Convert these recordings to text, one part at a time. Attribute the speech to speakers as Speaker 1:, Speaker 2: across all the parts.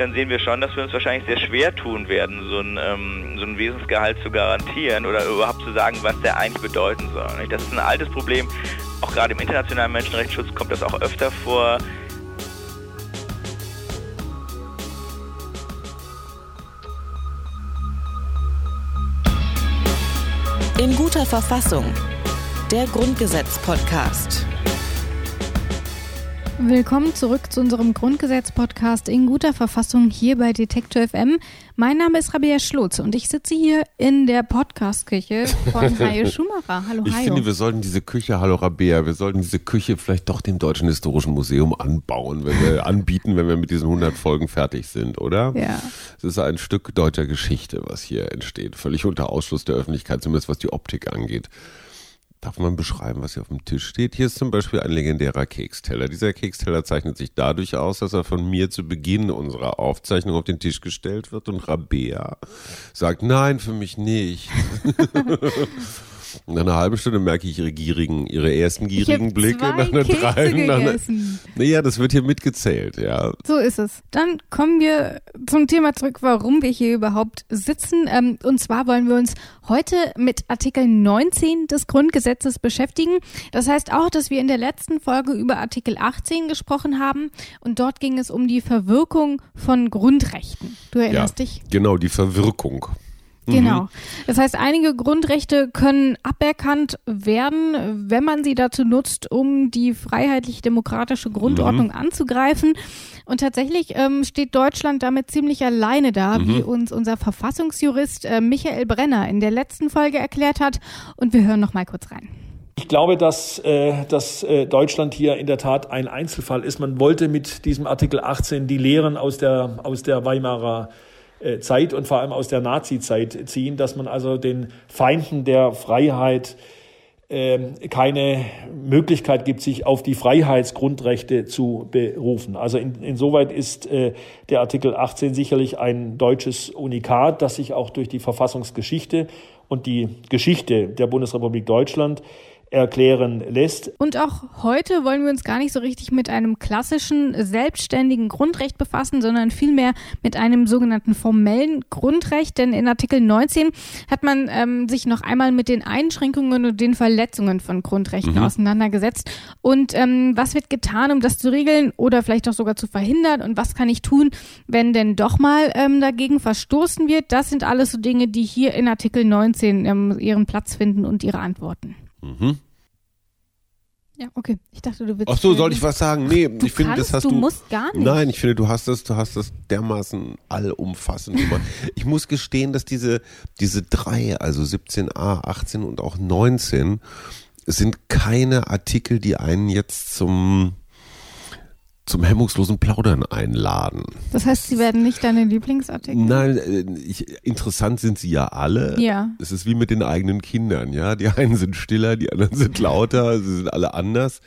Speaker 1: dann sehen wir schon, dass wir uns wahrscheinlich sehr schwer tun werden, so ein, ähm, so ein Wesensgehalt zu garantieren oder überhaupt zu sagen, was der eigentlich bedeuten soll. Das ist ein altes Problem. Auch gerade im internationalen Menschenrechtsschutz kommt das auch öfter vor.
Speaker 2: In guter Verfassung. Der Grundgesetz-Podcast.
Speaker 3: Willkommen zurück zu unserem Grundgesetz-Podcast in guter Verfassung hier bei Detektor FM. Mein Name ist Rabia Schlotz und ich sitze hier in der Podcast-Küche von Hajo Schumacher. Hallo
Speaker 4: Ich
Speaker 3: Hajo.
Speaker 4: finde, wir sollten diese Küche, hallo Rabea, wir sollten diese Küche vielleicht doch dem Deutschen Historischen Museum anbauen, wenn wir anbieten, wenn wir mit diesen 100 Folgen fertig sind, oder?
Speaker 3: Ja.
Speaker 4: Es ist ein Stück deutscher Geschichte, was hier entsteht, völlig unter Ausschluss der Öffentlichkeit, zumindest was die Optik angeht. Darf man beschreiben, was hier auf dem Tisch steht? Hier ist zum Beispiel ein legendärer Keksteller. Dieser Keksteller zeichnet sich dadurch aus, dass er von mir zu Beginn unserer Aufzeichnung auf den Tisch gestellt wird und Rabea sagt, nein, für mich nicht. Nach einer halben Stunde merke ich ihre gierigen, ihre ersten gierigen Blicke. nach einer
Speaker 3: Kekse
Speaker 4: drei- nach einer-. Naja, das wird hier mitgezählt, ja.
Speaker 3: So ist es. Dann kommen wir zum Thema zurück, warum wir hier überhaupt sitzen. Ähm, und zwar wollen wir uns heute mit Artikel 19 des Grundgesetzes beschäftigen. Das heißt auch, dass wir in der letzten Folge über Artikel 18 gesprochen haben. Und dort ging es um die Verwirkung von Grundrechten. Du
Speaker 4: ja.
Speaker 3: erinnerst dich?
Speaker 4: Genau, die Verwirkung.
Speaker 3: Genau. Das heißt, einige Grundrechte können aberkannt werden, wenn man sie dazu nutzt, um die freiheitlich-demokratische Grundordnung anzugreifen. Und tatsächlich ähm, steht Deutschland damit ziemlich alleine da, wie uns unser Verfassungsjurist äh, Michael Brenner in der letzten Folge erklärt hat. Und wir hören noch mal kurz rein.
Speaker 5: Ich glaube, dass, äh, dass äh, Deutschland hier in der Tat ein Einzelfall ist. Man wollte mit diesem Artikel 18 die Lehren aus der, aus der Weimarer äh, Zeit und vor allem aus der Nazi-Zeit ziehen, dass man also den Feinden der Freiheit ähm, keine Möglichkeit gibt, sich auf die Freiheitsgrundrechte zu berufen. Also in, insoweit ist äh, der Artikel 18 sicherlich ein deutsches Unikat, das sich auch durch die Verfassungsgeschichte und die Geschichte der Bundesrepublik Deutschland erklären lässt.
Speaker 3: Und auch heute wollen wir uns gar nicht so richtig mit einem klassischen selbstständigen Grundrecht befassen, sondern vielmehr mit einem sogenannten formellen Grundrecht. Denn in Artikel 19 hat man ähm, sich noch einmal mit den Einschränkungen und den Verletzungen von Grundrechten auseinandergesetzt. Und ähm, was wird getan, um das zu regeln oder vielleicht auch sogar zu verhindern? Und was kann ich tun, wenn denn doch mal ähm, dagegen verstoßen wird? Das sind alles so Dinge, die hier in Artikel 19 ähm, ihren Platz finden und ihre Antworten. Ja, okay. Ich dachte, du willst.
Speaker 4: Ach so, soll ich was sagen? Nee,
Speaker 3: Du
Speaker 4: ich finde,
Speaker 3: kannst,
Speaker 4: das hast
Speaker 3: du
Speaker 4: du.
Speaker 3: musst gar nicht.
Speaker 4: Nein, ich finde, du hast das, du hast das dermaßen allumfassend gemacht. Ich muss gestehen, dass diese, diese drei, also 17a, 18 und auch 19, sind keine Artikel, die einen jetzt zum, zum hemmungslosen Plaudern einladen.
Speaker 3: Das heißt, sie werden nicht deine Lieblingsartikel.
Speaker 4: Nein, äh, ich, interessant sind sie ja alle.
Speaker 3: Ja.
Speaker 4: Es ist wie mit den eigenen Kindern, ja. Die einen sind stiller, die anderen sind lauter, sie sind alle anders.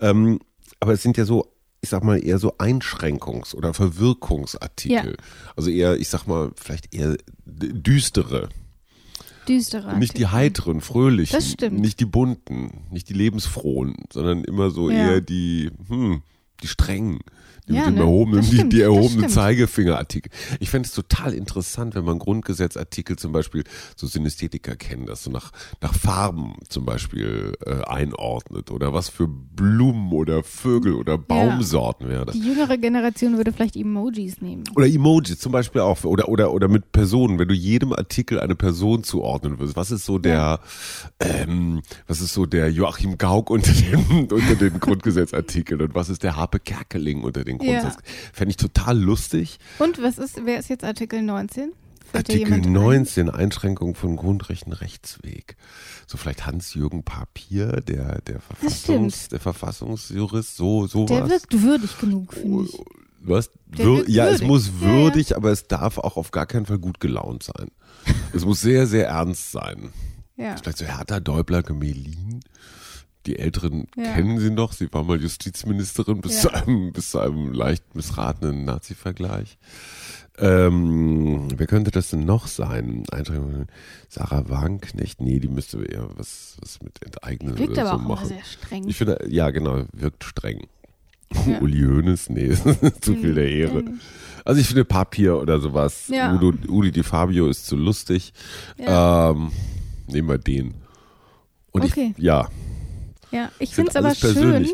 Speaker 4: Ähm, aber es sind ja so, ich sag mal, eher so Einschränkungs- oder Verwirkungsartikel.
Speaker 3: Ja.
Speaker 4: Also eher, ich sag mal, vielleicht eher düstere.
Speaker 3: Düstere.
Speaker 4: Nicht die
Speaker 3: Artikel.
Speaker 4: heiteren, fröhlichen.
Speaker 3: Das stimmt.
Speaker 4: Nicht die bunten, nicht die lebensfrohen, sondern immer so
Speaker 3: Ja.
Speaker 4: eher die, hm, die strengen. Die
Speaker 3: Ja,
Speaker 4: mit dem
Speaker 3: ne?
Speaker 4: erhobenen, die,
Speaker 3: stimmt,
Speaker 4: die
Speaker 3: das
Speaker 4: erhobenen
Speaker 3: stimmt.
Speaker 4: Zeigefingerartikel. Ich fände es total interessant, wenn man Grundgesetzartikel zum Beispiel, so Synästhetiker kennen das, so nach, nach Farben zum Beispiel äh, einordnet oder was für Blumen oder Vögel oder Baumsorten wäre das.
Speaker 3: Die jüngere Generation würde vielleicht Emojis nehmen.
Speaker 4: Oder Emojis zum Beispiel auch. Oder, oder, oder mit Personen, wenn du jedem Artikel eine Person zuordnen würdest. Was ist so der, ähm, was ist so der Joachim Gauck unter den, unter den Grundgesetzartikeln und was ist der Harpe Kerkeling unter den
Speaker 3: Ja.
Speaker 4: Grundsatz? Fände ich total lustig.
Speaker 3: Und was ist, wer ist jetzt Artikel 19? Fällt
Speaker 4: Artikel
Speaker 3: jemand ein?
Speaker 4: 19, Einschränkung von Grundrechten Rechtsweg. So vielleicht Hans-Jürgen Papier, der, der Verfassungs, der Verfassungsjurist, so, sowas.
Speaker 3: Der wirkt würdig genug, finde ich.
Speaker 4: Was? Wür ja, es
Speaker 3: würdig.
Speaker 4: muss
Speaker 3: Ja, ja.
Speaker 4: würdig, aber es darf auch auf gar keinen Fall gut gelaunt sein. es muss sehr, sehr ernst sein.
Speaker 3: Ja.
Speaker 4: Vielleicht so Hertha Däubler Gemelin. Die Älteren
Speaker 3: Ja.
Speaker 4: kennen sie noch. Sie war mal Justizministerin bis,
Speaker 3: Ja.
Speaker 4: zu, einem, bis zu einem leicht missratenen Nazi-Vergleich. Ähm, wer könnte das denn noch sein? Sarah Wagenknecht? Nee, die müsste eher was, was mit Enteignen
Speaker 3: Wirkt
Speaker 4: oder
Speaker 3: aber
Speaker 4: so
Speaker 3: auch immer
Speaker 4: machen.
Speaker 3: sehr streng.
Speaker 4: Ich finde, ja, genau, wirkt streng. Ja. Uli Hoeneß? Nee, zu viel der Ehre. Also ich finde Papier oder sowas. Ja. Udo, Uli Di Fabio ist zu lustig. Ja. Ähm, nehmen wir den. Und okay. ich, ja.
Speaker 3: Ja, ich finde es aber schön,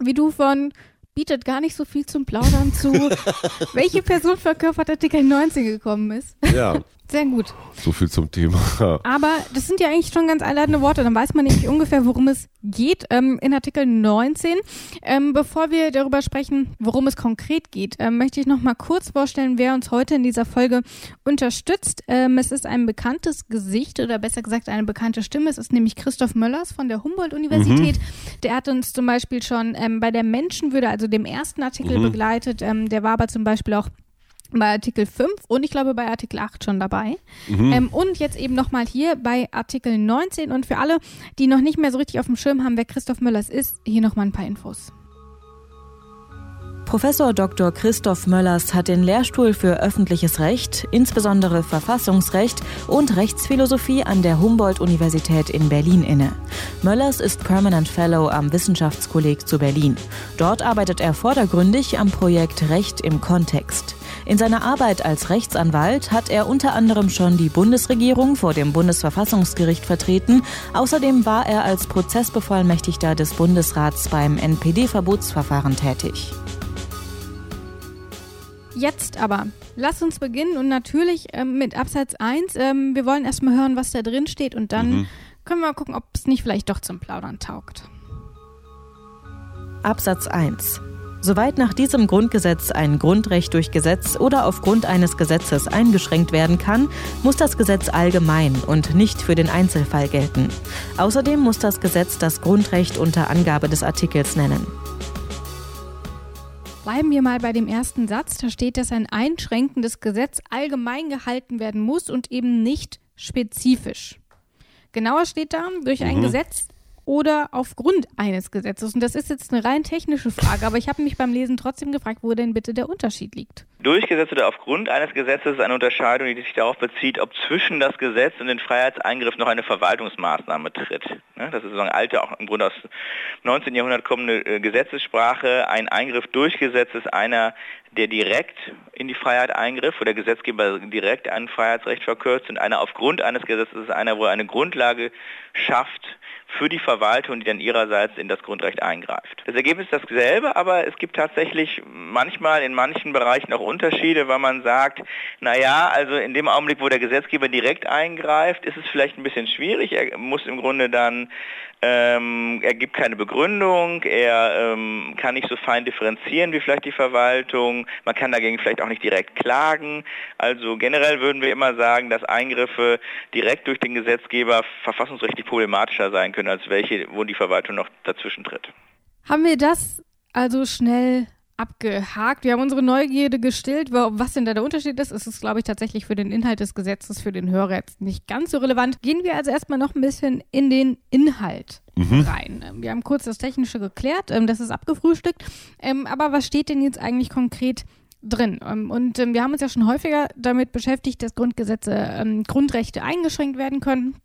Speaker 3: wie du von bietet gar nicht so viel zum Plaudern zu, welche Person verkörpert Artikel 19 gekommen ist.
Speaker 4: Ja.
Speaker 3: Sehr gut.
Speaker 4: So viel zum Thema.
Speaker 3: Aber das sind ja eigentlich schon ganz einleitende Worte. Dann weiß man nämlich ungefähr, worum es geht ähm, in Artikel 19. Ähm, bevor wir darüber sprechen, worum es konkret geht, ähm, möchte ich noch mal kurz vorstellen, wer uns heute in dieser Folge unterstützt. Ähm, es ist ein bekanntes Gesicht oder besser gesagt eine bekannte Stimme. Es ist nämlich Christoph Möllers von der Humboldt-Universität. Mhm. Der hat uns zum Beispiel schon ähm, bei der Menschenwürde, also dem ersten Artikel, mhm. begleitet. Ähm, der war aber zum Beispiel auch bei Artikel 5 und ich glaube bei Artikel 8 schon dabei. Mhm. Ähm, und jetzt eben nochmal hier bei Artikel 19. Und für alle, die noch nicht mehr so richtig auf dem Schirm haben, wer Christoph Möllers ist, hier nochmal ein paar Infos.
Speaker 2: Professor Dr. Christoph Möllers hat den Lehrstuhl für öffentliches Recht, insbesondere Verfassungsrecht und Rechtsphilosophie an der Humboldt-Universität in Berlin inne. Möllers ist Permanent Fellow am Wissenschaftskolleg zu Berlin. Dort arbeitet er vordergründig am Projekt Recht im Kontext. In seiner Arbeit als Rechtsanwalt hat er unter anderem schon die Bundesregierung vor dem Bundesverfassungsgericht vertreten. Außerdem war er als Prozessbevollmächtigter des Bundesrats beim NPD-Verbotsverfahren tätig.
Speaker 3: Jetzt aber, lass uns beginnen und natürlich ähm, mit Absatz 1. Ähm, wir wollen erstmal hören, was da drin steht und dann mhm. können wir mal gucken, ob es nicht vielleicht doch zum Plaudern taugt.
Speaker 2: Absatz 1. Soweit nach diesem Grundgesetz ein Grundrecht durch Gesetz oder aufgrund eines Gesetzes eingeschränkt werden kann, muss das Gesetz allgemein und nicht für den Einzelfall gelten. Außerdem muss das Gesetz das Grundrecht unter Angabe des Artikels nennen.
Speaker 3: Bleiben wir mal bei dem ersten Satz. Da steht, dass ein einschränkendes Gesetz allgemein gehalten werden muss und eben nicht spezifisch. Genauer steht da, durch ein mhm. Gesetz oder aufgrund eines Gesetzes? Und das ist jetzt eine rein technische Frage, aber ich habe mich beim Lesen trotzdem gefragt, wo denn bitte der Unterschied liegt.
Speaker 1: Durchgesetzt oder aufgrund eines Gesetzes ist eine Unterscheidung, die sich darauf bezieht, ob zwischen das Gesetz und den Freiheitseingriff noch eine Verwaltungsmaßnahme tritt. Das ist sozusagen alte, auch im Grunde aus 19. Jahrhundert kommende äh, Gesetzessprache. Ein Eingriff durch Gesetz ist einer, der direkt in die Freiheit eingriff, wo der Gesetzgeber direkt ein Freiheitsrecht verkürzt und einer aufgrund eines Gesetzes ist einer, wo er eine Grundlage schafft, für die Verwaltung, die dann ihrerseits in das Grundrecht eingreift. Das Ergebnis ist dasselbe, aber es gibt tatsächlich manchmal in manchen Bereichen auch Unterschiede, weil man sagt, naja, also in dem Augenblick, wo der Gesetzgeber direkt eingreift, ist es vielleicht ein bisschen schwierig. Er muss im Grunde dann ähm, er gibt keine Begründung, er ähm, kann nicht so fein differenzieren wie vielleicht die Verwaltung, man kann dagegen vielleicht auch nicht direkt klagen. Also generell würden wir immer sagen, dass Eingriffe direkt durch den Gesetzgeber verfassungsrechtlich problematischer sein können, als welche, wo die Verwaltung noch dazwischen tritt.
Speaker 3: Haben wir das also schnell abgehakt. Wir haben unsere Neugierde gestillt. Was denn da der Unterschied ist, ist es, glaube ich, tatsächlich für den Inhalt des Gesetzes für den Hörer jetzt nicht ganz so relevant. Gehen wir also erstmal noch ein bisschen in den Inhalt mhm. rein. Ähm, wir haben kurz das Technische geklärt, ähm, das ist abgefrühstückt. Ähm, aber was steht denn jetzt eigentlich konkret drin. Und wir haben uns ja schon häufiger damit beschäftigt, dass Grundgesetze, Grundrechte eingeschränkt werden können.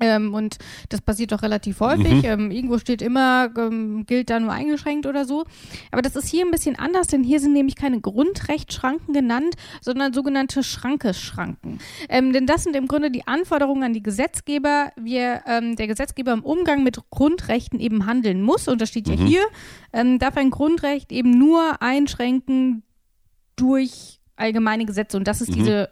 Speaker 3: Ähm, und das passiert doch relativ häufig. Mhm. Ähm, irgendwo steht immer, ähm, gilt da nur eingeschränkt oder so. Aber das ist hier ein bisschen anders, denn hier sind nämlich keine Grundrechtsschranken genannt, sondern sogenannte Schrankeschranken. Ähm, denn das sind im Grunde die Anforderungen an die Gesetzgeber, wie ähm, der Gesetzgeber im Umgang mit Grundrechten eben handeln muss. Und das steht mhm. ja hier, ähm, darf ein Grundrecht eben nur einschränken durch allgemeine Gesetze. Und das ist mhm. diese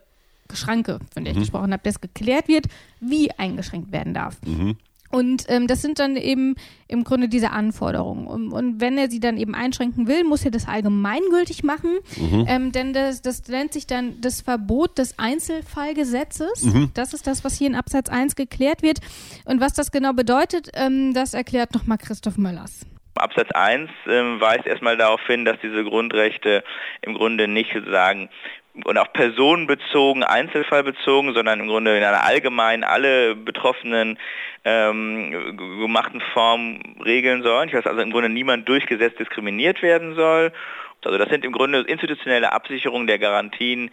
Speaker 3: Schranke, von der ich mhm. gesprochen habe, dass geklärt wird, wie eingeschränkt werden darf. Mhm. Und ähm, das sind dann eben im Grunde diese Anforderungen. Und, und, wenn er sie dann eben einschränken will, muss er das allgemeingültig machen. Mhm. Ähm, denn das, das nennt sich dann das Verbot des Einzelfallgesetzes. Mhm. Das ist das, was hier in Absatz 1 geklärt wird. Und was das genau bedeutet, ähm, das erklärt nochmal Christoph Möllers.
Speaker 1: Absatz 1 ähm, weist erstmal darauf hin, dass diese Grundrechte im Grunde nicht sozusagen und auch personenbezogen, einzelfallbezogen, sondern im Grunde in einer allgemeinen alle Betroffenen ähm, gemachten Form regeln sollen. Ich weiß also im Grunde niemand durch Gesetz diskriminiert werden soll. Also das sind im Grunde institutionelle Absicherungen der Garantien,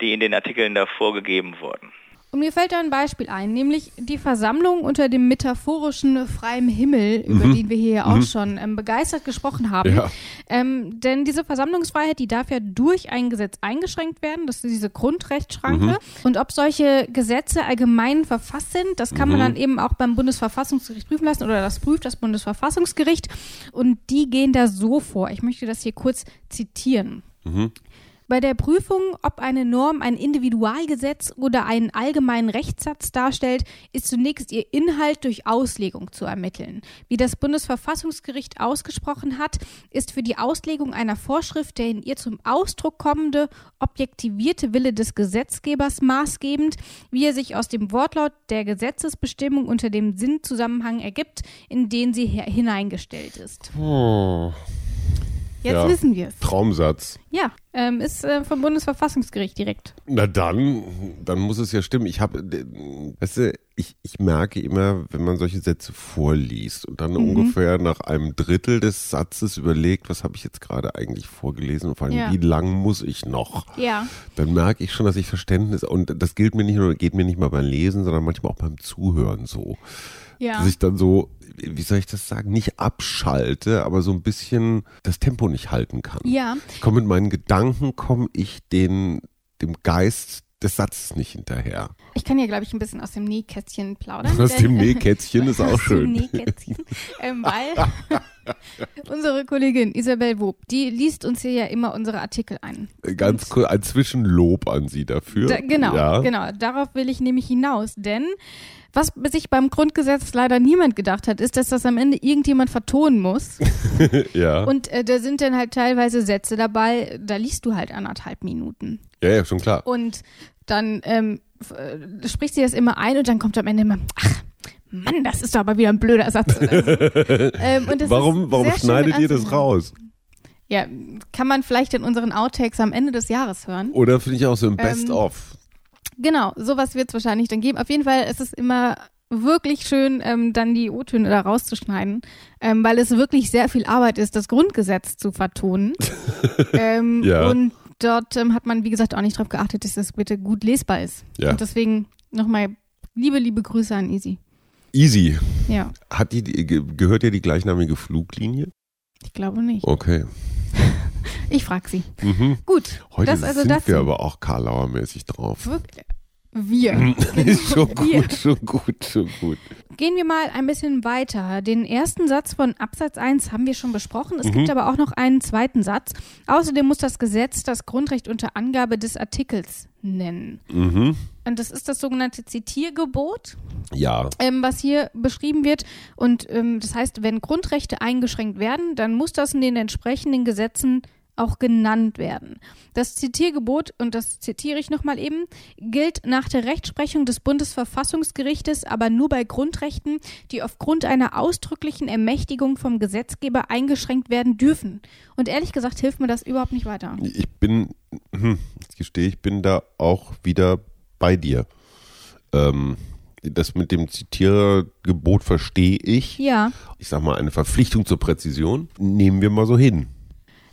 Speaker 1: die in den Artikeln davor gegeben wurden.
Speaker 3: Und mir fällt da ein Beispiel ein, nämlich die Versammlung unter dem metaphorischen freien Himmel, über
Speaker 4: Mhm.
Speaker 3: den wir hier ja auch
Speaker 4: Mhm.
Speaker 3: schon ähm, begeistert gesprochen haben.
Speaker 4: Ja.
Speaker 3: Ähm, denn diese Versammlungsfreiheit, die darf ja durch ein Gesetz eingeschränkt werden. Das ist diese Grundrechtsschranke.
Speaker 4: Mhm.
Speaker 3: Und ob solche Gesetze allgemein verfasst sind, das kann man
Speaker 4: Mhm.
Speaker 3: dann eben auch beim Bundesverfassungsgericht prüfen lassen oder das prüft das Bundesverfassungsgericht. Und die gehen da so vor. Ich möchte das hier kurz zitieren. Bei der Prüfung, ob eine Norm ein Individualgesetz oder einen allgemeinen Rechtssatz darstellt, ist zunächst ihr Inhalt durch Auslegung zu ermitteln. Wie das Bundesverfassungsgericht ausgesprochen hat, ist für die Auslegung einer Vorschrift der in ihr zum Ausdruck kommende, objektivierte Wille des Gesetzgebers maßgebend, wie er sich aus dem Wortlaut der Gesetzesbestimmung unter dem Sinnzusammenhang ergibt, in den sie hineingestellt ist.
Speaker 4: Oh,
Speaker 3: Jetzt
Speaker 4: Ja.
Speaker 3: wissen wir es.
Speaker 4: Traumsatz.
Speaker 3: Ja, ähm, ist äh, vom Bundesverfassungsgericht direkt.
Speaker 4: Na dann, dann muss es ja stimmen. Ich habe, weißt du, ich, ich merke immer, wenn man solche Sätze vorliest und dann
Speaker 3: Mhm.
Speaker 4: ungefähr nach einem Drittel des Satzes überlegt, was habe ich jetzt gerade eigentlich vorgelesen und vor allem,
Speaker 3: Ja.
Speaker 4: wie lang muss ich noch?
Speaker 3: Ja.
Speaker 4: Dann merke ich schon, dass ich Verständnis, und das gilt mir nicht nur, geht mir nicht mal beim Lesen, sondern manchmal auch beim Zuhören so.
Speaker 3: Ja.
Speaker 4: Dass ich dann so, wie soll ich das sagen, nicht abschalte, aber so ein bisschen das Tempo nicht halten kann.
Speaker 3: Ja,
Speaker 4: Ich komme mit meinen Gedanken, komme ich den, dem Geist des Satzes nicht hinterher.
Speaker 3: ich kann hier, glaube ich, ein bisschen aus dem Nähkästchen plaudern.
Speaker 4: Aus dem
Speaker 3: denn, äh,
Speaker 4: Nähkätzchen ist auch
Speaker 3: aus
Speaker 4: schön.
Speaker 3: Dem Nähkästchen. ähm, weil unsere Kollegin Isabel Wob, die liest uns hier ja immer unsere Artikel ein.
Speaker 4: Ganz kurz, ein Zwischenlob an Sie dafür.
Speaker 3: Da, genau,
Speaker 4: ja.
Speaker 3: genau. Darauf will ich nämlich hinaus, denn was sich beim Grundgesetz leider niemand gedacht hat, ist, dass das am Ende irgendjemand vertonen muss.
Speaker 4: Ja.
Speaker 3: Und äh, da sind dann halt teilweise Sätze dabei, da liest du halt anderthalb Minuten.
Speaker 4: ja, ja, schon klar.
Speaker 3: Und dann ähm, äh, spricht sie das immer ein und dann kommt am Ende immer, ach, Mann, das ist doch aber wieder ein blöder Satz. Ähm, und das
Speaker 4: Warum, warum schneidet ihr das
Speaker 3: anzuhören.
Speaker 4: raus?
Speaker 3: Ja, kann man vielleicht in unseren Outtakes am Ende des Jahres hören.
Speaker 4: Oder finde ich auch so im
Speaker 3: Ähm,
Speaker 4: Best-of.
Speaker 3: Genau, sowas wird es wahrscheinlich dann geben. Auf jeden Fall ist es immer wirklich schön, ähm, dann die O-Töne da rauszuschneiden, ähm, weil es wirklich sehr viel Arbeit ist, das Grundgesetz zu vertonen. ähm,
Speaker 4: Ja.
Speaker 3: Und dort ähm, hat man, wie gesagt, auch nicht darauf geachtet, dass das bitte gut lesbar ist.
Speaker 4: Ja.
Speaker 3: Und deswegen nochmal liebe, liebe Grüße an Easy.
Speaker 4: Easy.
Speaker 3: Ja,
Speaker 4: Hat die, die, ge- gehört ja die gleichnamige Fluglinie?
Speaker 3: ich glaube nicht.
Speaker 4: Okay.
Speaker 3: Ich frage sie.
Speaker 4: Mhm.
Speaker 3: Gut,
Speaker 4: Heute
Speaker 3: das also
Speaker 4: sind
Speaker 3: dazu.
Speaker 4: wir aber auch Karlauer-mäßig drauf.
Speaker 3: Wirklich. Wir.
Speaker 4: Ist schon
Speaker 3: Wir.
Speaker 4: gut, schon gut, schon gut.
Speaker 3: Gehen wir mal ein bisschen weiter. Den ersten Satz von Absatz 1 haben wir schon besprochen. Es
Speaker 4: Mhm.
Speaker 3: gibt aber auch noch einen zweiten Satz. Außerdem muss das Gesetz das Grundrecht unter Angabe des Artikels nennen.
Speaker 4: Mhm.
Speaker 3: Und das ist das sogenannte Zitiergebot,
Speaker 4: Ja.
Speaker 3: ähm, was hier beschrieben wird. Und ähm, das heißt, wenn Grundrechte eingeschränkt werden, dann muss das in den entsprechenden Gesetzen auch genannt werden. Das Zitiergebot, und das zitiere ich nochmal eben, gilt nach der Rechtsprechung des Bundesverfassungsgerichtes aber nur bei Grundrechten, die aufgrund einer ausdrücklichen Ermächtigung vom Gesetzgeber eingeschränkt werden dürfen. Und ehrlich gesagt hilft mir das überhaupt nicht weiter.
Speaker 4: Ich bin, hm, ich gestehe, ich bin da auch wieder bei dir. Ähm, das mit dem Zitiergebot verstehe ich.
Speaker 3: Ja,
Speaker 4: Ich sag mal, eine Verpflichtung zur Präzision nehmen wir mal so hin.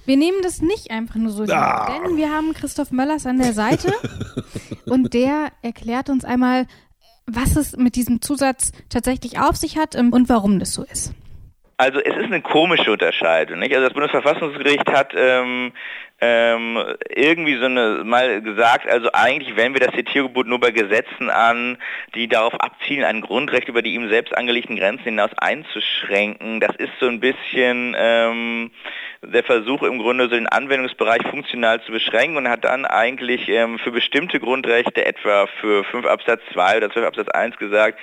Speaker 3: wir nehmen das nicht einfach nur so hin,
Speaker 4: Ah.
Speaker 3: denn wir haben Christoph Möllers an der Seite und der erklärt uns einmal, was es mit diesem Zusatz tatsächlich auf sich hat ähm, und warum das so ist.
Speaker 1: Also es ist eine komische Unterscheidung. Nicht? Also das Bundesverfassungsgericht hat ähm, ähm, irgendwie so eine mal gesagt, also eigentlich wenden wir das Zitiergebot nur bei Gesetzen an, die darauf abzielen, ein Grundrecht über die ihm selbst angelegten Grenzen hinaus einzuschränken. Das ist so ein bisschen ähm, der Versuch im Grunde so den Anwendungsbereich funktional zu beschränken und hat dann eigentlich ähm, für bestimmte Grundrechte, etwa für 5 Absatz 2 oder 12 Absatz 1 gesagt,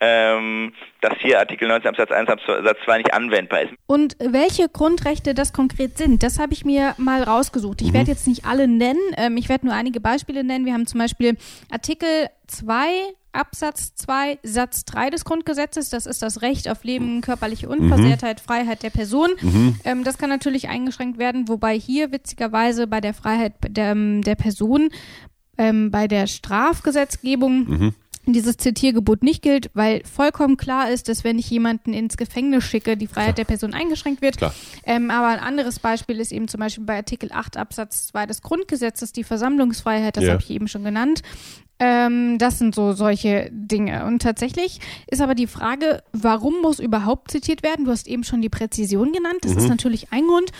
Speaker 1: ähm, dass hier Artikel 19 Absatz 1 Absatz 2 nicht anwendbar ist.
Speaker 3: Und welche Grundrechte das konkret sind, das habe ich mir mal rausgesucht. Ich werde jetzt nicht alle nennen, ähm, ich werde nur einige Beispiele nennen. Wir haben zum Beispiel Artikel 2 Absatz 2 Satz 3 des Grundgesetzes, das ist das Recht auf Leben, körperliche Unversehrtheit, Freiheit der Person. Ähm, das kann natürlich eingeschränkt werden, wobei hier witzigerweise bei der Freiheit der, ähm, der Person ähm, bei der Strafgesetzgebung dieses Zitiergebot nicht gilt, weil vollkommen klar ist, dass wenn ich jemanden ins Gefängnis schicke, die Freiheit der Person eingeschränkt wird. Ähm, aber ein anderes Beispiel ist eben zum Beispiel bei Artikel 8 Absatz 2 des Grundgesetzes die Versammlungsfreiheit, das
Speaker 4: Ja.
Speaker 3: habe ich eben schon genannt. Ähm, das sind so solche Dinge. Und tatsächlich ist aber die Frage, warum muss überhaupt zitiert werden? Du hast eben schon die Präzision genannt. Das mhm. ist natürlich ein Grund.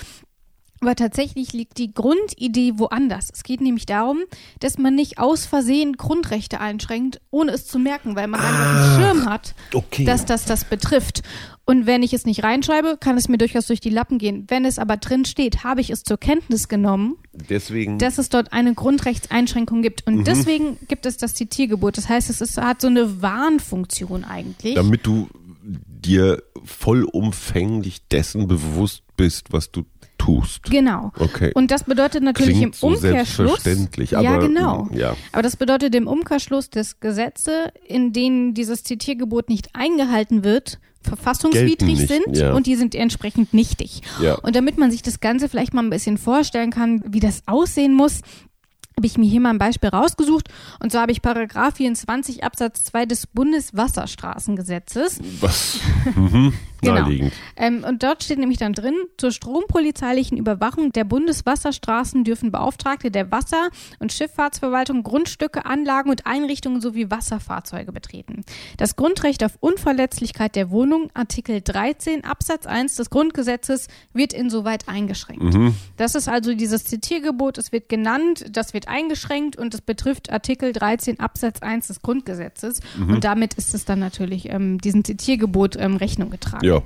Speaker 3: Aber tatsächlich liegt die Grundidee woanders. Es geht nämlich darum, dass man nicht aus Versehen Grundrechte einschränkt, ohne es zu merken, weil man ah, einfach einen Schirm hat, okay. dass das das betrifft. Und wenn ich es nicht reinschreibe, kann es mir durchaus durch die Lappen gehen. Wenn es aber drin steht, habe ich es zur Kenntnis genommen,
Speaker 4: deswegen,
Speaker 3: dass es dort eine Grundrechtseinschränkung gibt. Und mhm. deswegen gibt es das Zitiergebot. Das heißt, es ist, hat so eine Warnfunktion eigentlich.
Speaker 4: Damit du dir vollumfänglich dessen bewusst bist, was du tust.
Speaker 3: Genau.
Speaker 4: Okay.
Speaker 3: Und das bedeutet natürlich
Speaker 4: Klingt
Speaker 3: im Umkehrschluss.
Speaker 4: So selbstverständlich, aber,
Speaker 3: ja, genau.
Speaker 4: Ja.
Speaker 3: Aber das bedeutet im Umkehrschluss, dass Gesetze, in denen dieses Zitiergebot nicht eingehalten wird, verfassungswidrig
Speaker 4: nicht,
Speaker 3: sind
Speaker 4: ja.
Speaker 3: und die sind entsprechend nichtig.
Speaker 4: Ja.
Speaker 3: Und damit man sich das Ganze vielleicht mal ein bisschen vorstellen kann, wie das aussehen muss, habe ich mir hier mal ein Beispiel rausgesucht. Und so habe ich Paragraph 24 Absatz 2 des Bundeswasserstraßengesetzes.
Speaker 4: Was? Mhm.
Speaker 3: genau. Ähm, und dort steht nämlich dann drin, zur strompolizeilichen Überwachung der Bundeswasserstraßen dürfen Beauftragte der Wasser- und Schifffahrtsverwaltung Grundstücke, Anlagen und Einrichtungen sowie Wasserfahrzeuge betreten. Das Grundrecht auf Unverletzlichkeit der Wohnung, Artikel 13 Absatz 1 des Grundgesetzes, wird insoweit eingeschränkt.
Speaker 4: Mhm.
Speaker 3: Das ist also dieses Zitiergebot, es wird genannt, das wird eingeschränkt und es betrifft Artikel 13 Absatz 1 des Grundgesetzes.
Speaker 4: Mhm.
Speaker 3: Und damit ist es dann natürlich ähm, diesem Zitiergebot ähm, Rechnung getragen.
Speaker 4: Ja.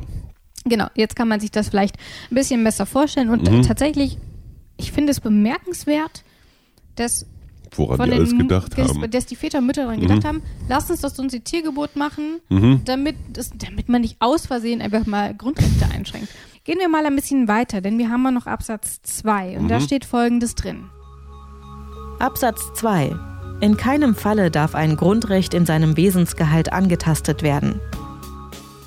Speaker 3: Genau, jetzt kann man sich das vielleicht ein bisschen besser vorstellen. Und mhm. tatsächlich, ich finde es bemerkenswert, dass
Speaker 4: Woran
Speaker 3: von
Speaker 4: die alles gedacht
Speaker 3: dass,
Speaker 4: haben.
Speaker 3: dass die Väter und Mütter daran mhm. gedacht haben, lass uns doch so ein Zitiergebot machen,
Speaker 4: mhm.
Speaker 3: damit, das, damit man nicht aus Versehen einfach mal Grundrechte einschränkt. Gehen wir mal ein bisschen weiter, denn wir haben ja noch Absatz 2 und
Speaker 4: Mhm.
Speaker 3: da steht folgendes drin.
Speaker 2: Absatz 2. In keinem Falle darf ein Grundrecht in seinem Wesensgehalt angetastet werden.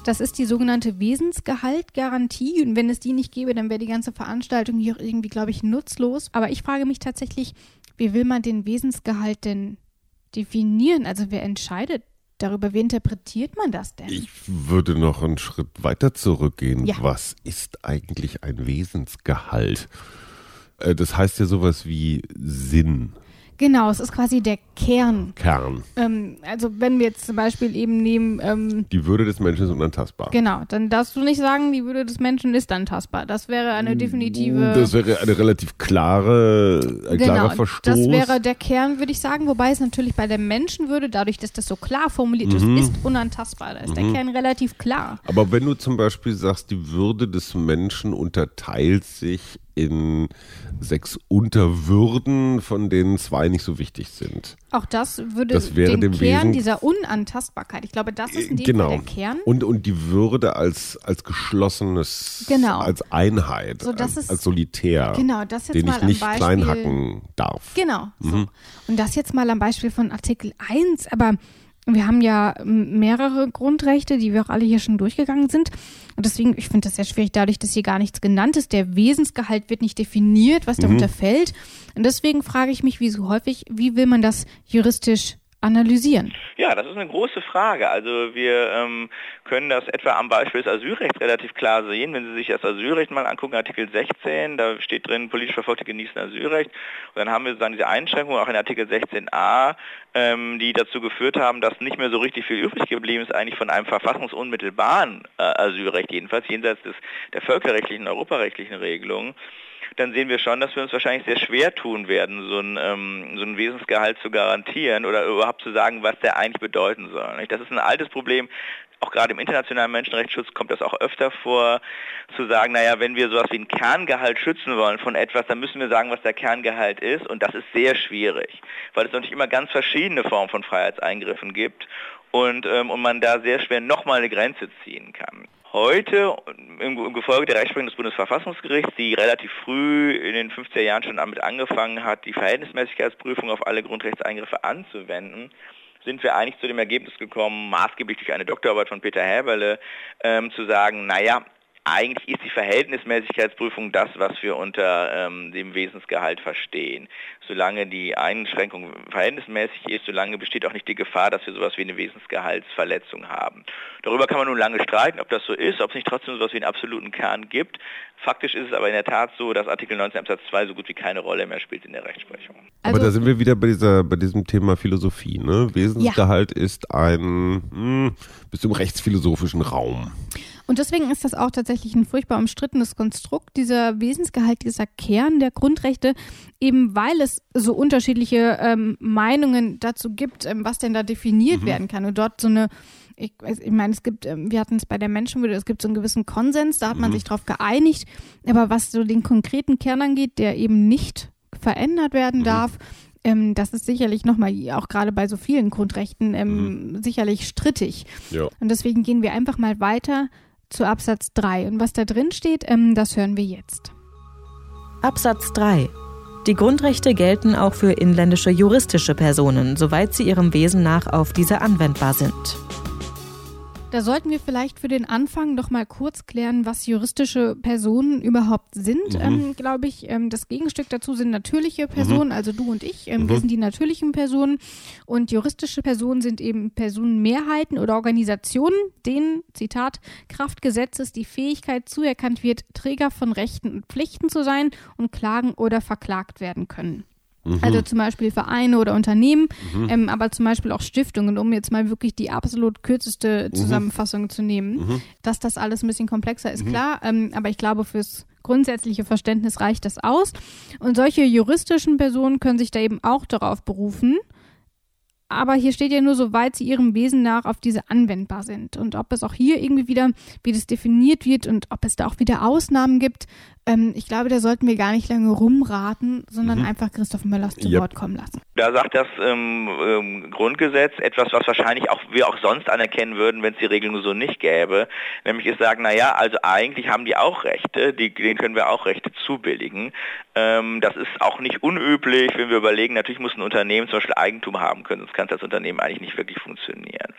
Speaker 3: Das ist die sogenannte Wesensgehaltgarantie. Und wenn es die nicht gäbe, dann wäre die ganze Veranstaltung hier auch irgendwie, glaube ich, nutzlos. Aber ich frage mich tatsächlich, wie will man den Wesensgehalt denn definieren? Also wer entscheidet darüber? Wie interpretiert man das denn?
Speaker 4: Ich würde noch einen Schritt weiter zurückgehen.
Speaker 3: Ja.
Speaker 4: Was ist eigentlich ein Wesensgehalt? Äh, Das heißt ja sowas wie Sinn,
Speaker 3: Genau, es ist quasi der Kern.
Speaker 4: Kern.
Speaker 3: Ähm, also wenn wir jetzt zum Beispiel eben nehmen, ähm,
Speaker 4: Die Würde des Menschen ist unantastbar.
Speaker 3: genau, dann darfst du nicht sagen, die Würde des Menschen ist antastbar. Das wäre eine definitive.
Speaker 4: Das wäre eine relativ klare, ein
Speaker 3: genau,
Speaker 4: klarer Verstoß.
Speaker 3: das wäre der Kern, würde ich sagen, wobei es natürlich bei der Menschenwürde, dadurch, dass das so klar formuliert ist,
Speaker 4: Mhm.
Speaker 3: ist unantastbar. Da ist der Kern relativ klar.
Speaker 4: Aber wenn du zum Beispiel sagst, die Würde des Menschen unterteilt sich in sechs Unterwürden, von denen zwei nicht so wichtig sind.
Speaker 3: Auch das würde
Speaker 4: Das wäre
Speaker 3: den
Speaker 4: dem
Speaker 3: Kern
Speaker 4: Wesen-
Speaker 3: dieser Unantastbarkeit. Ich glaube, das ist in dem
Speaker 4: genau.
Speaker 3: Fall der Kern.
Speaker 4: Und, und die Würde als, als geschlossenes,
Speaker 3: Genau.
Speaker 4: als Einheit,
Speaker 3: So, das
Speaker 4: als,
Speaker 3: ist-
Speaker 4: als Solitär,
Speaker 3: Genau, das jetzt
Speaker 4: den
Speaker 3: mal
Speaker 4: ich nicht
Speaker 3: Beispiel.
Speaker 4: klein hacken darf.
Speaker 3: Genau. So.
Speaker 4: Mhm.
Speaker 3: Und das jetzt mal am Beispiel von Artikel 1, aber wir haben ja m, mehrere Grundrechte, die wir auch alle hier schon durchgegangen sind. Und deswegen, ich finde das sehr schwierig, dadurch, dass hier gar nichts genannt ist. Der Wesensgehalt wird nicht definiert, was darunter
Speaker 4: Mhm.
Speaker 3: fällt. Und deswegen frage ich mich, wie so häufig, wie will man das juristisch analysieren?
Speaker 1: Ja, das ist eine große Frage. Also wir ähm, können das etwa am Beispiel des Asylrechts relativ klar sehen. Wenn Sie sich das Asylrecht mal angucken, Artikel 16, da steht drin, politisch Verfolgte genießen Asylrecht. Und dann haben wir sozusagen diese Einschränkungen auch in Artikel 16a, ähm, die dazu geführt haben, dass nicht mehr so richtig viel übrig geblieben ist, eigentlich von einem verfassungsunmittelbaren äh, Asylrecht, jedenfalls jenseits des, der völkerrechtlichen, europarechtlichen Regelungen dann sehen wir schon, dass wir uns wahrscheinlich sehr schwer tun werden, so ein, ähm, so ein Wesensgehalt zu garantieren oder überhaupt zu sagen, was der eigentlich bedeuten soll. nicht? Das ist ein altes Problem. Auch gerade im internationalen Menschenrechtsschutz kommt das auch öfter vor, zu sagen, naja, wenn wir sowas wie ein Kerngehalt schützen wollen von etwas, dann müssen wir sagen, was der Kerngehalt ist. Und das ist sehr schwierig, weil es natürlich immer ganz verschiedene Formen von Freiheitseingriffen gibt und, ähm, und man da sehr schwer nochmal eine Grenze ziehen kann. Heute, im, Gefolge der Rechtsprechung des Bundesverfassungsgerichts, die relativ früh in den 50er Jahren schon damit angefangen hat, die Verhältnismäßigkeitsprüfung auf alle Grundrechtseingriffe anzuwenden, sind wir eigentlich zu dem Ergebnis gekommen, maßgeblich durch eine Doktorarbeit von Peter Häberle, ähm, zu sagen, naja, eigentlich ist die Verhältnismäßigkeitsprüfung das, was wir unter ähm, dem Wesensgehalt verstehen. Solange die Einschränkung verhältnismäßig ist, solange besteht auch nicht die Gefahr, dass wir sowas wie eine Wesensgehaltsverletzung haben. Darüber kann man nun lange streiten, ob das so ist, ob es nicht trotzdem sowas wie einen absoluten Kern gibt. Faktisch ist es aber in der Tat so, dass Artikel 19 Absatz 2 so gut wie keine Rolle mehr spielt in der Rechtsprechung.
Speaker 4: Also, aber da sind wir wieder bei dieser, bei diesem Thema Philosophie, ne? Wesensgehalt ja. ist ein mh, hm, bis zum rechtsphilosophischen Raum.
Speaker 3: Und deswegen ist das auch tatsächlich ein furchtbar umstrittenes Konstrukt, dieser Wesensgehalt, dieser Kern der Grundrechte, eben weil es so unterschiedliche ähm, Meinungen dazu gibt, ähm, was denn da definiert mhm. werden kann. Und dort so eine ich, ich meine, es gibt, ähm, wir hatten es bei der Menschenwürde, es gibt so einen gewissen Konsens, da hat man mhm. sich darauf geeinigt. Aber was so den konkreten Kern angeht, der eben nicht verändert werden mhm. darf, ähm, das ist sicherlich nochmal, auch gerade bei so vielen Grundrechten, ähm, mhm. sicherlich strittig. Ja. Und deswegen gehen wir einfach mal weiter zu Absatz 3. Und was da drin steht, ähm, das hören wir jetzt.
Speaker 2: Absatz 3. Die Grundrechte gelten auch für inländische juristische Personen, soweit sie ihrem Wesen nach auf diese anwendbar sind.
Speaker 3: Da sollten wir vielleicht für den Anfang noch mal kurz klären, was juristische Personen überhaupt sind, mhm. ähm, glaube ich. Ähm, das Gegenstück dazu sind natürliche Personen, mhm. also du und ich. Ähm, mhm. Wir sind die natürlichen Personen und juristische Personen sind eben Personenmehrheiten oder Organisationen, denen, Zitat, Kraft Gesetzes die Fähigkeit zuerkannt wird, Träger von Rechten und Pflichten zu sein und klagen oder verklagt werden können. Mhm. Also zum Beispiel Vereine oder Unternehmen, mhm. ähm, aber zum Beispiel auch Stiftungen, um jetzt mal wirklich die absolut kürzeste mhm. Zusammenfassung mhm. zu nehmen. Dass das alles ein bisschen komplexer ist, mhm. klar, ähm, aber ich glaube, fürs grundsätzliche Verständnis reicht das aus. Und solche juristischen Personen können sich da eben auch darauf berufen, aber hier steht ja nur, soweit sie ihrem Wesen nach auf diese anwendbar sind. Und ob es auch hier irgendwie wieder, wie das definiert wird und ob es da auch wieder Ausnahmen gibt, ähm, ich glaube, da sollten wir gar nicht lange rumraten, sondern mhm. einfach Christoph Möllers zu yep. Wort kommen lassen.
Speaker 1: Da sagt das ähm, ähm, Grundgesetz etwas, was wahrscheinlich auch wir auch sonst anerkennen würden, wenn es die Regelung so nicht gäbe. Nämlich es sagen, naja, also eigentlich haben die auch Rechte, die, denen können wir auch Rechte zubilligen. Ähm, das ist auch nicht unüblich, wenn wir überlegen, natürlich muss ein Unternehmen zum Beispiel Eigentum haben können, sonst kann das Unternehmen eigentlich nicht wirklich funktionieren.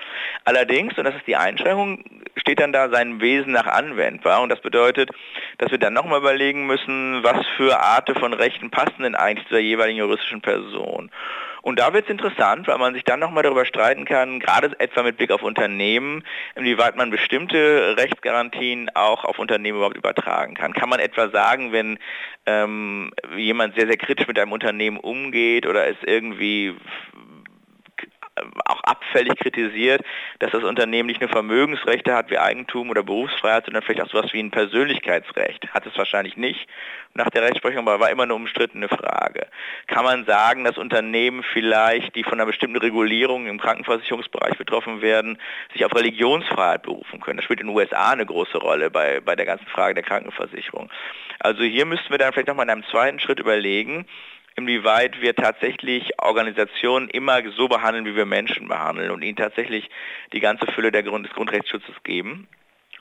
Speaker 1: Allerdings, und das ist die Einschränkung, steht dann da sein Wesen nach anwendbar. Und das bedeutet, dass wir dann nochmal überlegen müssen, was für Arten von Rechten passen denn eigentlich zu der jeweiligen juristischen Person. Und da wird es interessant, weil man sich dann nochmal darüber streiten kann, gerade etwa mit Blick auf Unternehmen, inwieweit man bestimmte Rechtsgarantien auch auf Unternehmen überhaupt übertragen kann. Kann man etwa sagen, wenn ähm, jemand sehr, sehr kritisch mit einem Unternehmen umgeht oder es irgendwie auch abfällig kritisiert, dass das Unternehmen nicht nur Vermögensrechte hat wie Eigentum oder Berufsfreiheit, sondern vielleicht auch sowas wie ein Persönlichkeitsrecht. Hat es wahrscheinlich nicht nach der Rechtsprechung, aber war immer eine umstrittene Frage. Kann man sagen, dass Unternehmen vielleicht, die von einer bestimmten Regulierung im Krankenversicherungsbereich betroffen werden, sich auf Religionsfreiheit berufen können? Das spielt in den USA eine große Rolle bei, bei der ganzen Frage der Krankenversicherung. Also hier müssten wir dann vielleicht nochmal in einem zweiten Schritt überlegen, inwieweit wir tatsächlich Organisationen immer so behandeln, wie wir Menschen behandeln und ihnen tatsächlich die ganze Fülle der Grund des Grundrechtsschutzes geben.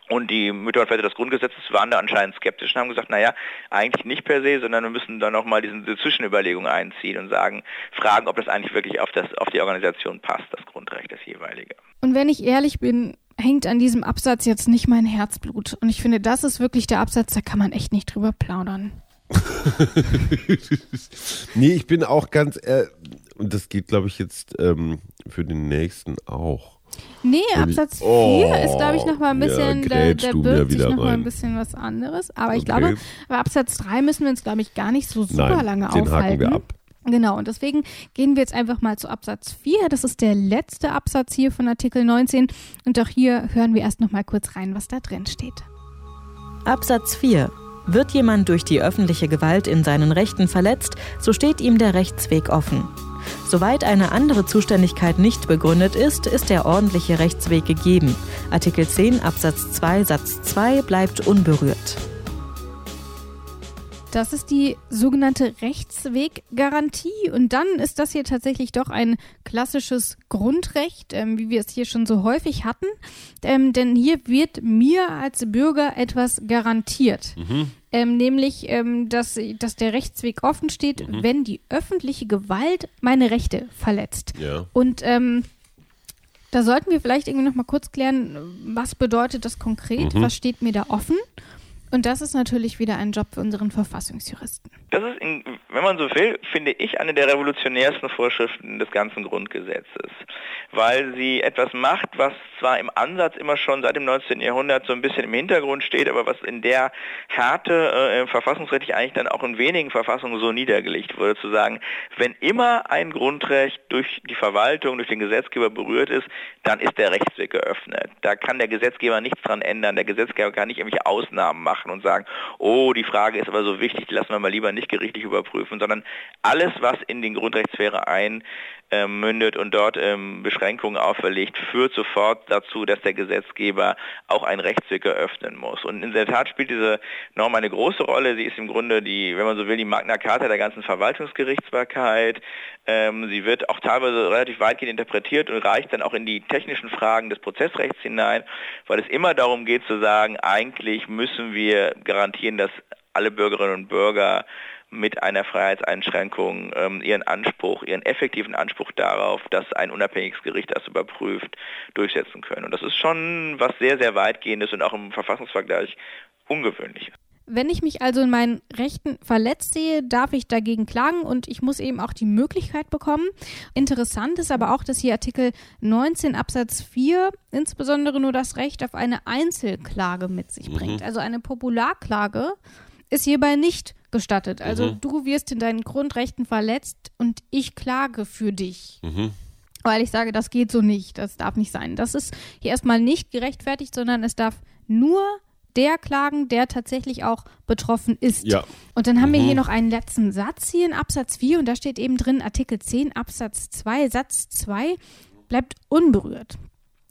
Speaker 1: Und die Mütter und Väter des Grundgesetzes waren da anscheinend skeptisch und haben gesagt, naja, eigentlich nicht per se, sondern wir müssen dann nochmal diese, diese Zwischenüberlegung einziehen und sagen, fragen, ob das eigentlich wirklich auf, das, auf die Organisation passt, das Grundrecht, das jeweilige.
Speaker 3: Und wenn ich ehrlich bin, hängt an diesem Absatz jetzt nicht mein Herzblut. Und ich finde, das ist wirklich der Absatz, da kann man echt nicht drüber plaudern.
Speaker 4: nee, ich bin auch ganz, äh, und das geht, glaube ich, jetzt ähm, für den nächsten auch.
Speaker 3: Nee, Absatz 4 oh, ist, glaube ich, nochmal ein bisschen, ja, der, der birgt sich nochmal ein bisschen was anderes. Aber okay. ich glaube, bei Absatz 3 müssen wir uns, glaube ich, gar nicht so super Nein, lange den aufhalten. Haken wir ab. Genau, und deswegen gehen wir jetzt einfach mal zu Absatz 4. Das ist der letzte Absatz hier von Artikel 19. Und auch hier hören wir erst nochmal kurz rein, was da drin steht.
Speaker 2: Absatz 4. Wird jemand durch die öffentliche Gewalt in seinen Rechten verletzt, so steht ihm der Rechtsweg offen. Soweit eine andere Zuständigkeit nicht begründet ist, ist der ordentliche Rechtsweg gegeben. Artikel 10 Absatz 2 Satz 2 bleibt unberührt.
Speaker 3: Das ist die sogenannte Rechtsweggarantie. Und dann ist das hier tatsächlich doch ein klassisches Grundrecht, ähm, wie wir es hier schon so häufig hatten. Ähm, denn hier wird mir als Bürger etwas garantiert. Mhm. Ähm, nämlich, ähm, dass, dass der Rechtsweg offen steht, mhm. wenn die öffentliche Gewalt meine Rechte verletzt. Ja. Und ähm, Da sollten wir vielleicht irgendwie noch mal kurz klären, was bedeutet das konkret? Mhm. Was steht mir da offen? Und das ist natürlich wieder ein Job für unseren Verfassungsjuristen.
Speaker 1: Das ist, in, wenn man so will, finde ich eine der revolutionärsten Vorschriften des ganzen Grundgesetzes, weil sie etwas macht, was zwar im Ansatz immer schon seit dem 19. Jahrhundert so ein bisschen im Hintergrund steht, aber was in der Härte äh, verfassungsrechtlich eigentlich dann auch in wenigen Verfassungen so niedergelegt wurde, zu sagen, wenn immer ein Grundrecht durch die Verwaltung, durch den Gesetzgeber berührt ist, dann ist der Rechtsweg geöffnet. Da kann der Gesetzgeber nichts dran ändern, der Gesetzgeber kann nicht irgendwelche Ausnahmen machen machen und sagen, oh, die Frage ist aber so wichtig, die lassen wir mal lieber nicht gerichtlich überprüfen, sondern alles, was in die Grundrechtssphäre einmündet und dort ähm, Beschränkungen auferlegt, führt sofort dazu, dass der Gesetzgeber auch einen Rechtsweg eröffnen muss. Und in der Tat spielt diese Norm eine große Rolle. Sie ist im Grunde die, wenn man so will, die Magna Carta der ganzen Verwaltungsgerichtsbarkeit. Ähm, sie wird auch teilweise relativ weitgehend interpretiert und reicht dann auch in die technischen Fragen des Prozessrechts hinein, weil es immer darum geht zu sagen, eigentlich müssen wir garantieren, dass alle Bürgerinnen und Bürger mit einer Freiheitseinschränkung ähm, ihren Anspruch, ihren effektiven Anspruch darauf, dass ein unabhängiges Gericht das überprüft, durchsetzen können. Und das ist schon was sehr, sehr weitgehendes und auch im Verfassungsvergleich ungewöhnliches.
Speaker 3: Wenn ich mich also in meinen Rechten verletzt sehe, darf ich dagegen klagen und ich muss eben auch die Möglichkeit bekommen. Interessant ist aber auch, dass hier Artikel 19 Absatz 4 insbesondere nur das Recht auf eine Einzelklage mit sich mhm. bringt. Also eine Popularklage ist hierbei nicht gestattet. Also mhm. du wirst in deinen Grundrechten verletzt und ich klage für dich. Mhm. Weil ich sage, das geht so nicht, das darf nicht sein. Das ist hier erstmal nicht gerechtfertigt, sondern es darf nur der klagen, der tatsächlich auch betroffen ist.
Speaker 4: Ja.
Speaker 3: Und dann haben mhm. wir hier noch einen letzten Satz hier in Absatz 4 und da steht eben drin, Artikel 10 Absatz 2, Satz 2 bleibt unberührt.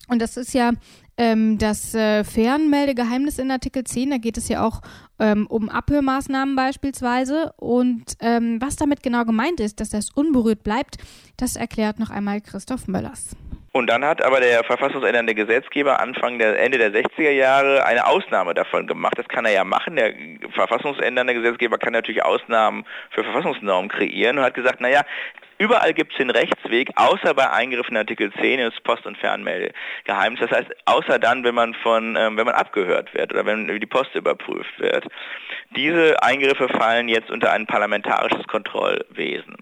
Speaker 3: Und das ist ja ähm, das äh, Fernmeldegeheimnis in Artikel 10. Da geht es ja auch ähm, um Abhörmaßnahmen beispielsweise. Und ähm, was damit genau gemeint ist, dass das unberührt bleibt, das erklärt noch einmal Christoph Möllers.
Speaker 1: Und dann hat aber der verfassungsändernde Gesetzgeber Anfang der Ende der 60er Jahre eine Ausnahme davon gemacht. Das kann er ja machen. Der verfassungsändernde Gesetzgeber kann natürlich Ausnahmen für Verfassungsnormen kreieren und hat gesagt, naja, Überall gibt es den Rechtsweg, außer bei Eingriffen in Artikel 10 ins Post- und Fernmeldegeheimnis. Das heißt, außer dann, wenn man von, ähm, wenn man abgehört wird oder wenn die Post überprüft wird. Diese Eingriffe fallen jetzt unter ein parlamentarisches Kontrollwesen.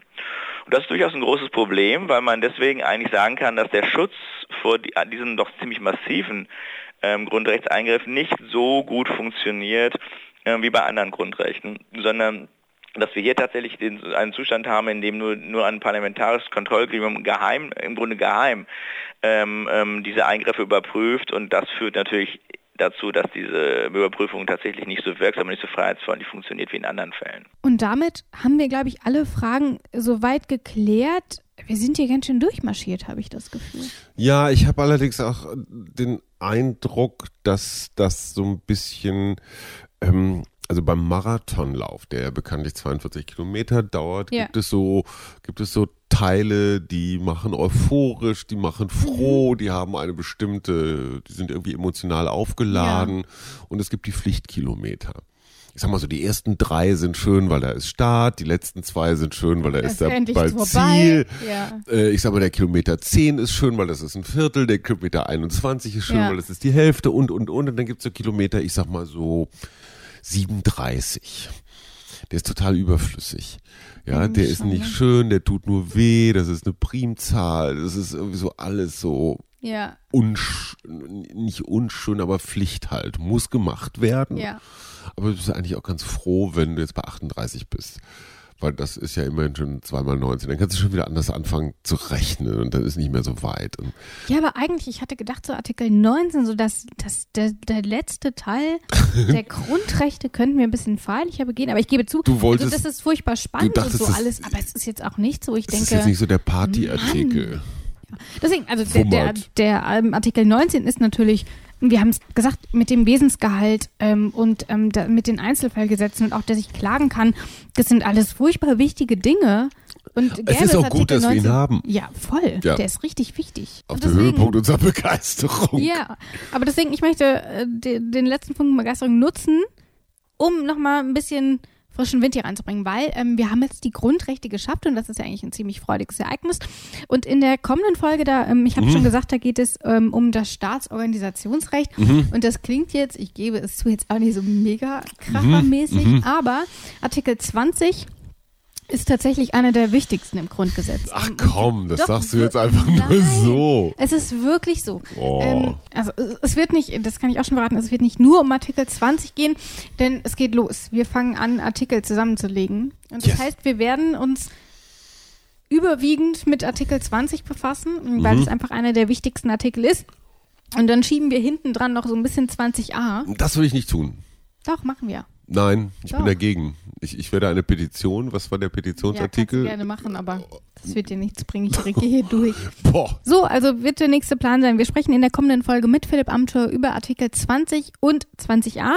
Speaker 1: Und das ist durchaus ein großes Problem, weil man deswegen eigentlich sagen kann, dass der Schutz vor die, diesen doch ziemlich massiven ähm, Grundrechtseingriffen nicht so gut funktioniert äh, wie bei anderen Grundrechten, sondern dass wir hier tatsächlich den, einen Zustand haben, in dem nur, nur ein parlamentarisches Kontrollgremium geheim, im Grunde geheim, ähm, ähm, diese Eingriffe überprüft. Und das führt natürlich dazu, dass diese Überprüfung tatsächlich nicht so wirksam und nicht so freiheitsfreundlich funktioniert wie in anderen Fällen.
Speaker 3: Und damit haben wir, glaube ich, alle Fragen soweit geklärt. Wir sind hier ganz schön durchmarschiert, habe ich das Gefühl.
Speaker 4: Ja, ich habe allerdings auch den Eindruck, dass das so ein bisschen ähm, also beim Marathonlauf, der bekanntlich 42 Kilometer dauert, ja. gibt es so, gibt es so Teile, die machen euphorisch, die machen froh, mhm. die haben eine bestimmte, die sind irgendwie emotional aufgeladen ja. und es gibt die Pflichtkilometer. Ich sag mal so, die ersten drei sind schön, weil da ist Start, die letzten zwei sind schön, weil da ist der bald Ziel. Ja. Äh, ich sag mal, der Kilometer 10 ist schön, weil das ist ein Viertel, der Kilometer 21 ist schön, ja. weil das ist die Hälfte und, und, und. Und dann gibt's so Kilometer, ich sag mal so 37. Der ist total überflüssig. Ja, der ist nicht schön, der tut nur weh, das ist eine Primzahl, das ist irgendwie so alles so
Speaker 3: ja.
Speaker 4: unsch nicht unschön, aber Pflicht halt. Muss gemacht werden.
Speaker 3: Ja.
Speaker 4: Aber du bist eigentlich auch ganz froh, wenn du jetzt bei 38 bist weil das ist ja immerhin schon zweimal 19. Dann kannst du schon wieder anders anfangen zu rechnen und dann ist nicht mehr so weit.
Speaker 3: Ja, aber eigentlich, ich hatte gedacht, so Artikel 19, so dass, dass der, der letzte Teil der Grundrechte könnten mir ein bisschen feierlicher begehen, aber ich gebe zu,
Speaker 4: du wolltest,
Speaker 3: also das ist furchtbar spannend und so alles, aber es ist jetzt auch nicht so, ich denke. Das ist
Speaker 4: jetzt nicht so der Partyartikel.
Speaker 3: Deswegen, also der, der, der, ähm, Artikel 19 ist natürlich wir haben es gesagt, mit dem Wesensgehalt ähm, und ähm, da, mit den Einzelfallgesetzen und auch, dass ich klagen kann, das sind alles furchtbar wichtige Dinge. Und
Speaker 4: es ist auch gut, dass 19, wir ihn haben.
Speaker 3: Ja, voll. Ja. Der ist richtig wichtig.
Speaker 4: Auf der Höhepunkt unserer Begeisterung.
Speaker 3: Ja, aber deswegen, ich möchte äh, den, den letzten Punkt Begeisterung nutzen, um nochmal ein bisschen frischen Wind hier reinzubringen, weil ähm, wir haben jetzt die Grundrechte geschafft und das ist ja eigentlich ein ziemlich freudiges Ereignis. Und in der kommenden Folge, da, ähm, ich habe mhm. schon gesagt, da geht es ähm, um das Staatsorganisationsrecht mhm. und das klingt jetzt, ich gebe es zu, jetzt auch nicht so mega krachermäßig, mhm. aber Artikel 20 ist tatsächlich einer der wichtigsten im Grundgesetz.
Speaker 4: Ach komm, das Doch, sagst du jetzt einfach nur so.
Speaker 3: Es ist wirklich so. Oh. Ähm, also es wird nicht, das kann ich auch schon verraten, es wird nicht nur um Artikel 20 gehen, denn es geht los. Wir fangen an, Artikel zusammenzulegen. Und das yes. heißt, wir werden uns überwiegend mit Artikel 20 befassen, weil mhm. es einfach einer der wichtigsten Artikel ist. Und dann schieben wir hinten dran noch so ein bisschen 20a.
Speaker 4: Das will ich nicht tun.
Speaker 3: Doch, machen wir.
Speaker 4: Nein, ich Doch. bin dagegen. Ich, ich werde eine Petition, was war der Petitionsartikel?
Speaker 3: Ja, gerne machen, aber das wird dir nichts bringen. Ich rege hier durch. Boah. So, also wird der nächste Plan sein. Wir sprechen in der kommenden Folge mit Philipp Amthor über Artikel 20 und 20a.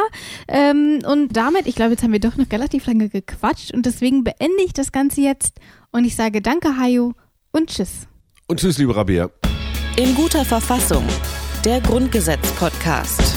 Speaker 3: Ähm, und damit, ich glaube, jetzt haben wir doch noch relativ lange gequatscht und deswegen beende ich das Ganze jetzt und ich sage Danke, Hajo und Tschüss.
Speaker 4: Und Tschüss, liebe Rabea.
Speaker 2: In guter Verfassung. Der Grundgesetz-Podcast.